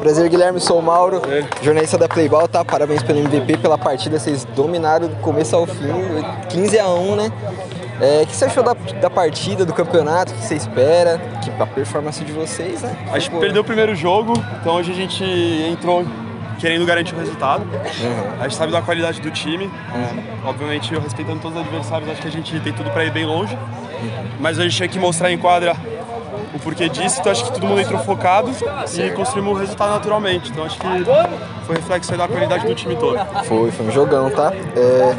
Prazer, Guilherme, sou o Mauro, jornalista da Playball, tá? Parabéns pelo MVP, pela partida, vocês dominaram do começo ao fim, 15 a 1 né? É, o que você achou da, da partida, do campeonato? O que você espera? Que, a performance de vocês, né? A gente perdeu o primeiro jogo, então hoje a gente entrou querendo garantir o resultado. Uhum. A gente sabe da qualidade do time. É, obviamente, eu respeitando todos os adversários, acho que a gente tem tudo para ir bem longe. Mas a gente tinha que mostrar em quadra o porquê disso, então acho que todo mundo entrou focado e construímos o resultado naturalmente. Então acho que foi reflexo da qualidade do time todo. Foi, foi um jogão, tá? É,